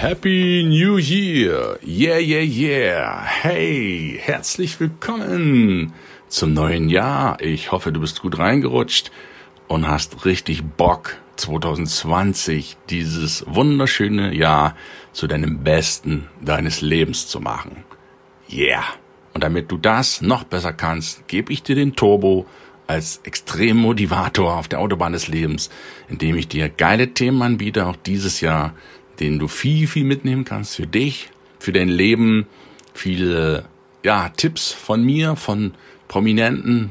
Happy New Year! Yeah, yeah, yeah! Hey, herzlich willkommen zum neuen Jahr. Ich hoffe, du bist gut reingerutscht und hast richtig Bock, 2020 dieses wunderschöne Jahr zu deinem besten deines Lebens zu machen. Yeah! Und damit du das noch besser kannst, gebe ich dir den Turbo als Extremmotivator auf der Autobahn des Lebens, indem ich dir geile Themen anbiete, auch dieses Jahr, den du viel, viel mitnehmen kannst für dich, für dein Leben, viele ja, Tipps von mir, von prominenten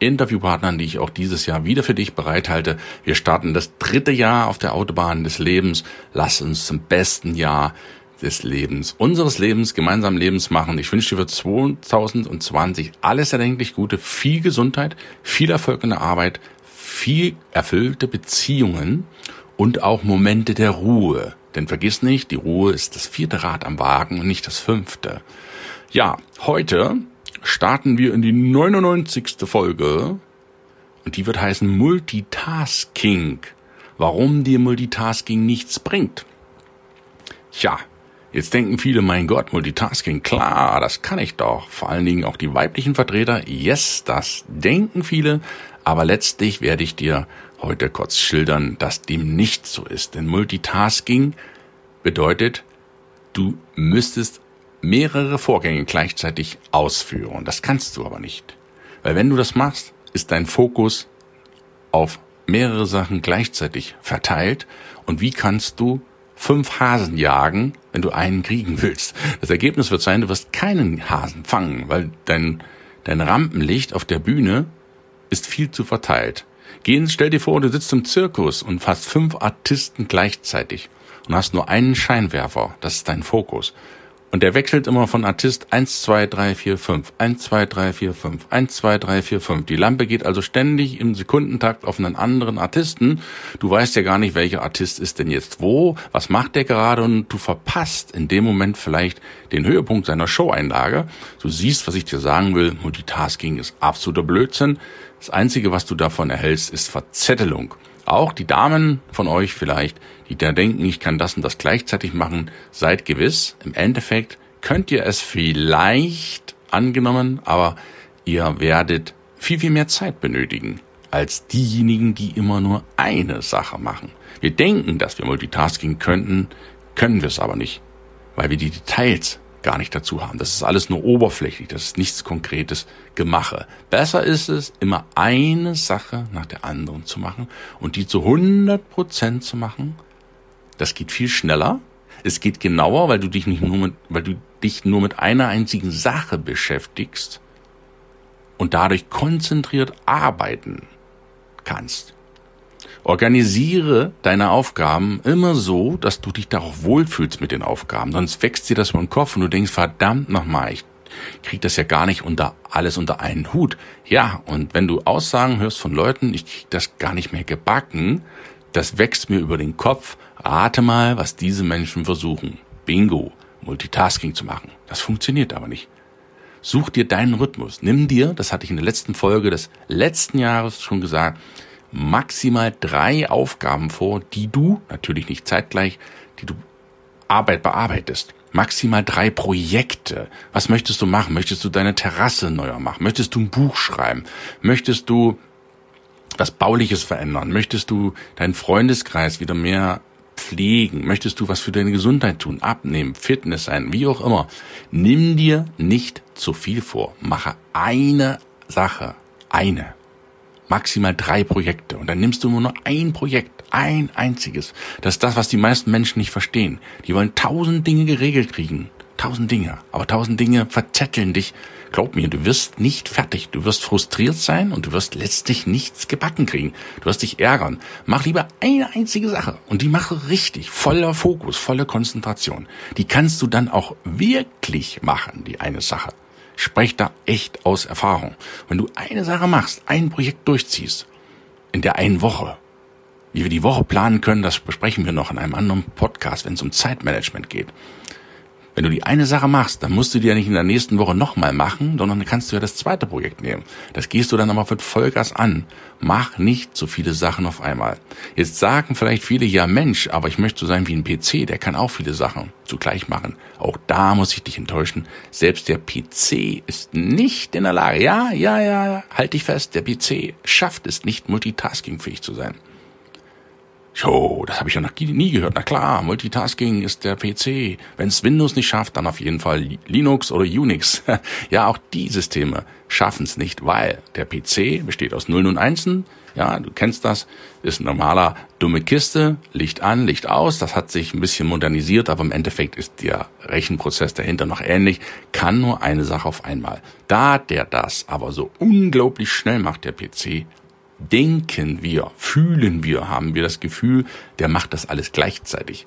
Interviewpartnern, die ich auch dieses Jahr wieder für dich bereithalte. Wir starten das dritte Jahr auf der Autobahn des Lebens. Lass uns zum besten Jahr des Lebens, unseres Lebens, gemeinsamen Lebens machen. Ich wünsche dir für 2020 alles erdenklich Gute, viel Gesundheit, viel Erfolg in der Arbeit, viel erfüllte Beziehungen und auch Momente der Ruhe. Denn vergiss nicht, die Ruhe ist das vierte Rad am Wagen und nicht das fünfte. Ja, heute starten wir in die 99. Folge und die wird heißen Multitasking. Warum dir Multitasking nichts bringt. Tja, jetzt denken viele, mein Gott, Multitasking, klar, das kann ich doch. Vor allen Dingen auch die weiblichen Vertreter, yes, das denken viele, aber letztlich werde ich dir heute kurz schildern, dass dem nicht so ist. Denn Multitasking bedeutet, du müsstest mehrere Vorgänge gleichzeitig ausführen. Das kannst du aber nicht. Weil wenn du das machst, ist dein Fokus auf mehrere Sachen gleichzeitig verteilt. Und wie kannst du fünf Hasen jagen, wenn du einen kriegen willst? Das Ergebnis wird sein, du wirst keinen Hasen fangen, weil dein, dein Rampenlicht auf der Bühne ist viel zu verteilt. Gehen, stell dir vor, du sitzt im Zirkus und fast fünf Artisten gleichzeitig und hast nur einen Scheinwerfer. Das ist dein Fokus. Und der wechselt immer von Artist 1, 2, 3, 4, 5, 1, 2, 3, 4, 5, 1, 2, 3, 4, 5. Die Lampe geht also ständig im Sekundentakt auf einen anderen Artisten. Du weißt ja gar nicht, welcher Artist ist denn jetzt wo, was macht der gerade und du verpasst in dem Moment vielleicht den Höhepunkt seiner Show-Einlage. Du siehst, was ich dir sagen will. Multitasking ist absoluter Blödsinn. Das Einzige, was du davon erhältst, ist Verzettelung. Auch die Damen von euch vielleicht, die da denken, ich kann das und das gleichzeitig machen, seid gewiss, im Endeffekt könnt ihr es vielleicht angenommen, aber ihr werdet viel, viel mehr Zeit benötigen als diejenigen, die immer nur eine Sache machen. Wir denken, dass wir Multitasking könnten, können wir es aber nicht, weil wir die Details gar nicht dazu haben. Das ist alles nur oberflächlich, das ist nichts Konkretes Gemache. Besser ist es, immer eine Sache nach der anderen zu machen und die zu 100 Prozent zu machen. Das geht viel schneller. Es geht genauer, weil du dich nicht nur mit, weil du dich nur mit einer einzigen Sache beschäftigst und dadurch konzentriert arbeiten kannst. Organisiere deine Aufgaben immer so, dass du dich darauf wohlfühlst mit den Aufgaben. Sonst wächst dir das über den Kopf und du denkst, verdammt nochmal, ich krieg das ja gar nicht unter alles unter einen Hut. Ja, und wenn du Aussagen hörst von Leuten, ich krieg das gar nicht mehr gebacken, das wächst mir über den Kopf. Rate mal, was diese Menschen versuchen. Bingo, Multitasking zu machen. Das funktioniert aber nicht. Such dir deinen Rhythmus. Nimm dir, das hatte ich in der letzten Folge des letzten Jahres schon gesagt, maximal drei Aufgaben vor, die du, natürlich nicht zeitgleich, die du Arbeit bearbeitest. Maximal drei Projekte. Was möchtest du machen? Möchtest du deine Terrasse neuer machen? Möchtest du ein Buch schreiben? Möchtest du was Bauliches verändern? Möchtest du deinen Freundeskreis wieder mehr pflegen? Möchtest du was für deine Gesundheit tun? Abnehmen, Fitness sein, wie auch immer. Nimm dir nicht zu viel vor. Mache eine Sache. Eine maximal drei Projekte und dann nimmst du nur ein Projekt, ein einziges. Das ist das, was die meisten Menschen nicht verstehen. Die wollen tausend Dinge geregelt kriegen, tausend Dinge. Aber tausend Dinge verzetteln dich. Glaub mir, du wirst nicht fertig. Du wirst frustriert sein und du wirst letztlich nichts gebacken kriegen. Du wirst dich ärgern. Mach lieber eine einzige Sache und die mache richtig, voller Fokus, voller Konzentration. Die kannst du dann auch wirklich machen, die eine Sache. Sprech da echt aus Erfahrung. Wenn du eine Sache machst, ein Projekt durchziehst, in der einen Woche, wie wir die Woche planen können, das besprechen wir noch in einem anderen Podcast, wenn es um Zeitmanagement geht. Wenn du die eine Sache machst, dann musst du die ja nicht in der nächsten Woche nochmal machen, sondern dann kannst du ja das zweite Projekt nehmen. Das gehst du dann aber mit Vollgas an. Mach nicht so viele Sachen auf einmal. Jetzt sagen vielleicht viele, ja Mensch, aber ich möchte so sein wie ein PC, der kann auch viele Sachen zugleich machen. Auch da muss ich dich enttäuschen. Selbst der PC ist nicht in der Lage, ja, ja, ja, halt dich fest, der PC schafft es nicht, multitaskingfähig zu sein. Jo, das habe ich ja noch nie gehört. Na klar, Multitasking ist der PC. Wenn es Windows nicht schafft, dann auf jeden Fall Linux oder Unix. ja, auch die Systeme schaffen es nicht, weil der PC besteht aus Nullen und Einsen. Ja, du kennst das, ist ein normaler dumme Kiste, Licht an, Licht aus. Das hat sich ein bisschen modernisiert, aber im Endeffekt ist der Rechenprozess dahinter noch ähnlich. Kann nur eine Sache auf einmal. Da der das aber so unglaublich schnell macht, der PC, denken wir, fühlen wir, haben wir das Gefühl, der macht das alles gleichzeitig.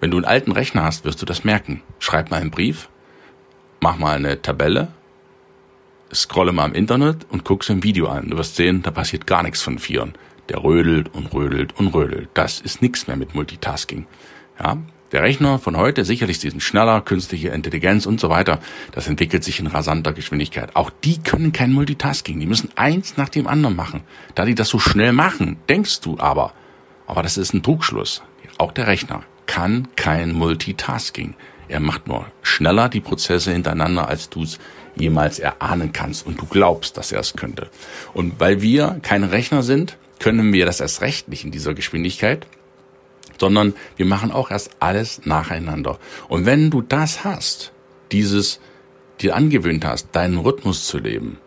Wenn du einen alten Rechner hast, wirst du das merken. Schreib mal einen Brief, mach mal eine Tabelle, scrolle mal im Internet und guck so ein Video an. Du wirst sehen, da passiert gar nichts von Vieren. Der rödelt und rödelt und rödelt. Das ist nichts mehr mit Multitasking. Ja, der Rechner von heute, sicherlich die sind schneller, künstliche Intelligenz und so weiter, das entwickelt sich in rasanter Geschwindigkeit. Auch die können kein Multitasking, die müssen eins nach dem anderen machen. Da die das so schnell machen, denkst du aber, aber das ist ein Trugschluss. Auch der Rechner kann kein Multitasking. Er macht nur schneller die Prozesse hintereinander, als du es jemals erahnen kannst und du glaubst, dass er es könnte. Und weil wir keine Rechner sind, können wir das erst recht nicht in dieser Geschwindigkeit sondern wir machen auch erst alles nacheinander. Und wenn du das hast, dieses dir angewöhnt hast, deinen Rhythmus zu leben,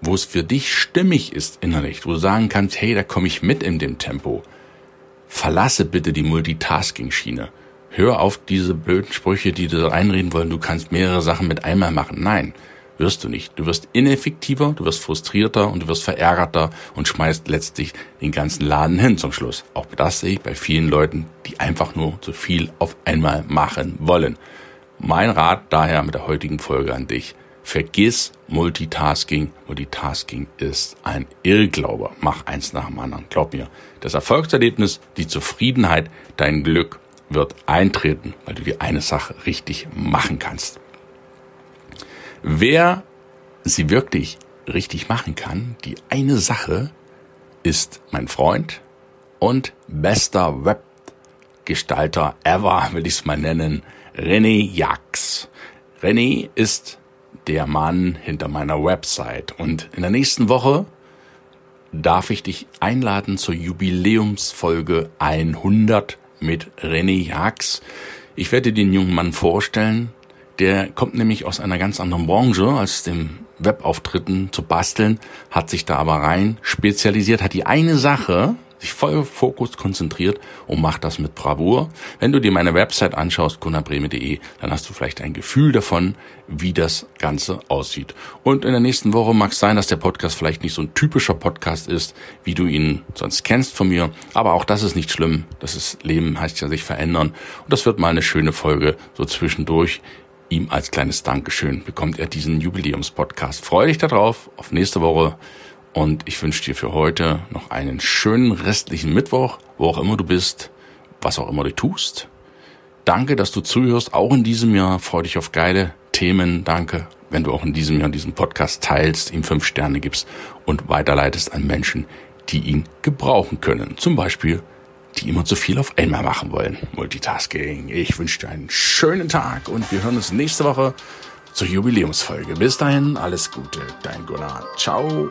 wo es für dich stimmig ist innerlich, wo du sagen kannst, hey, da komme ich mit in dem Tempo. Verlasse bitte die Multitasking-Schiene. Hör auf diese blöden Sprüche, die dir einreden wollen, du kannst mehrere Sachen mit einmal machen. Nein, wirst du nicht. Du wirst ineffektiver, du wirst frustrierter und du wirst verärgerter und schmeißt letztlich den ganzen Laden hin zum Schluss. Auch das sehe ich bei vielen Leuten, die einfach nur zu viel auf einmal machen wollen. Mein Rat daher mit der heutigen Folge an dich. Vergiss Multitasking. Multitasking ist ein Irrglaube. Mach eins nach dem anderen. Glaub mir. Das Erfolgserlebnis, die Zufriedenheit, dein Glück wird eintreten, weil du die eine Sache richtig machen kannst. Wer sie wirklich richtig machen kann, die eine Sache, ist mein Freund und bester Webgestalter ever, will ich es mal nennen, René Jax. René ist der Mann hinter meiner Website und in der nächsten Woche darf ich dich einladen zur Jubiläumsfolge 100 mit René Jax. Ich werde den jungen Mann vorstellen, der kommt nämlich aus einer ganz anderen Branche als dem Webauftritten zu basteln, hat sich da aber rein spezialisiert, hat die eine Sache sich voll Fokus konzentriert und macht das mit Bravour. Wenn du dir meine Website anschaust, gunnerbreme.de, dann hast du vielleicht ein Gefühl davon, wie das Ganze aussieht. Und in der nächsten Woche mag es sein, dass der Podcast vielleicht nicht so ein typischer Podcast ist, wie du ihn sonst kennst von mir. Aber auch das ist nicht schlimm. Das ist Leben, heißt ja sich verändern. Und das wird mal eine schöne Folge so zwischendurch ihm als kleines Dankeschön bekommt er diesen Jubiläumspodcast. Freue dich darauf, auf nächste Woche. Und ich wünsche dir für heute noch einen schönen restlichen Mittwoch, wo auch immer du bist, was auch immer du tust. Danke, dass du zuhörst, auch in diesem Jahr. Freue dich auf geile Themen. Danke, wenn du auch in diesem Jahr diesen Podcast teilst, ihm fünf Sterne gibst und weiterleitest an Menschen, die ihn gebrauchen können. Zum Beispiel die immer zu viel auf einmal machen wollen. Multitasking. Ich wünsche dir einen schönen Tag und wir hören uns nächste Woche zur Jubiläumsfolge. Bis dahin, alles Gute, dein Gunnar. Ciao.